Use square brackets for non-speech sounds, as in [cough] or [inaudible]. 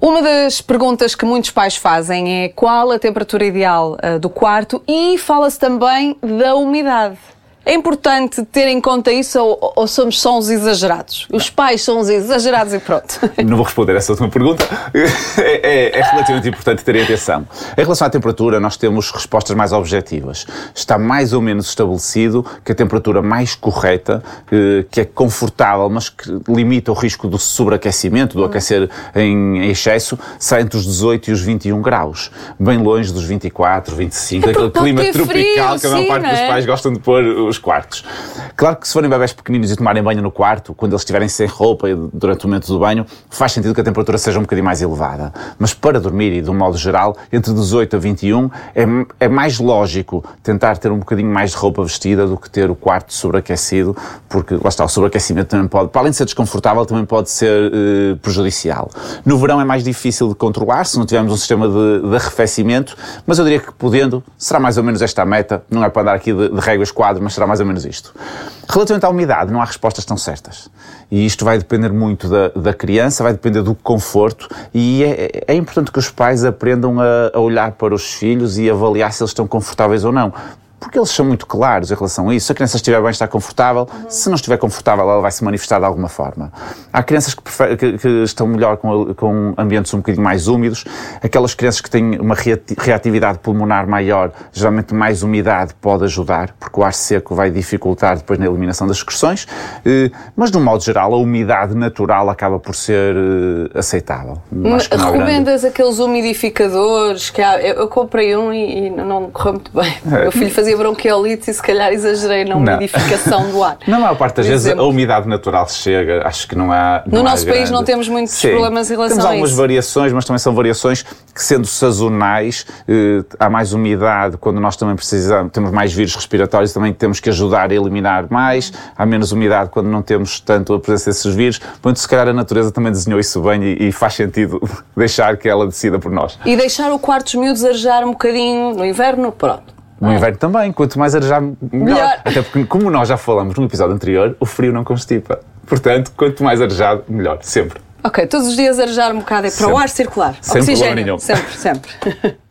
Uma das perguntas que muitos pais fazem é qual a temperatura ideal uh, do quarto e fala-se também da umidade. É importante ter em conta isso ou, ou, somos só uns exagerados? Os pais são uns exagerados e pronto. [laughs] Não vou responder essa última pergunta. [laughs] É, é, é, relativamente importante ter atenção. Em relação à temperatura, nós temos respostas mais objetivas. Está mais ou menos estabelecido que a temperatura mais correta, que é confortável, mas que limita o risco do sobreaquecimento, do aquecer em excesso, sai entre os 18 e os 21 graus. Bem longe dos 24, 25, é aquele clima é tropical frio, que a maior parte dos é? pais gostam de pôr os quartos. Claro que se forem bebés pequeninos e tomarem banho no quarto, quando eles estiverem sem roupa durante o momento do banho, faz sentido que a temperatura seja um bocadinho mais elevada. Mas para dormir e de um modo geral, entre 18 a 21, é, é mais lógico tentar ter um bocadinho mais de roupa vestida do que ter o quarto sobreaquecido, porque lá está, o sobreaquecimento também pode, para além de ser desconfortável, também pode ser eh, prejudicial. No verão é mais difícil de controlar, se não tivermos um sistema de, de arrefecimento, mas eu diria que podendo, será mais ou menos esta a meta, não é para andar aqui de, de réguas quadras, mas será mais ou menos isto. Relativamente à umidade, não há respostas tão certas. E isto vai depender muito da, da criança, vai depender do conforto, e é, é importante que os pais aprendam a, a olhar para os filhos e avaliar se eles estão confortáveis ou não porque eles são muito claros em relação a isso. Se a criança estiver bem, está confortável. Uhum. Se não estiver confortável, ela vai se manifestar de alguma forma. Há crianças que, prefer... que, que estão melhor com, com, ambientes um bocadinho mais úmidos. Aquelas crianças que têm uma reatividade pulmonar maior, geralmente mais umidade pode ajudar, porque o ar seco vai dificultar depois na eliminação das excreções. Eh, mas, de um modo geral, a umidade natural acaba por ser eh, aceitável. Recomendas aqueles umidificadores que há... Eu comprei um e, e não correu muito bem. É. Meu filho fazia fazia bronquiolite e se calhar exagerei na umidificação do ar. [laughs] Na maior parte das vezes a umidade natural chega, acho que não há. Não no nosso país grande. não temos muitos Sim. problemas em relação temos a algumas isso. variações, mas também são variações que, sendo sazonais, eh, há mais umidade quando nós também precisamos, temos mais vírus respiratórios, também temos que ajudar a eliminar mais, há menos umidade quando não temos tanto a presença desses vírus. Portanto, se calhar a natureza também desenhou isso bem e, e faz sentido [laughs] deixar que ela decida por nós. E deixar o quarto dos miúdos arejar um bocadinho no inverno, pronto. No inverno também, quanto mais arejar, melhor. Melhor. Até porque, como nós já falamos no episódio anterior, o frio não constipa. Portanto, quanto mais arejado, melhor. Sempre. Ok, todos os dias arejar um bocado é para Sempre. o ar circular. Sem Oxigênio. Sempre, sempre. [laughs]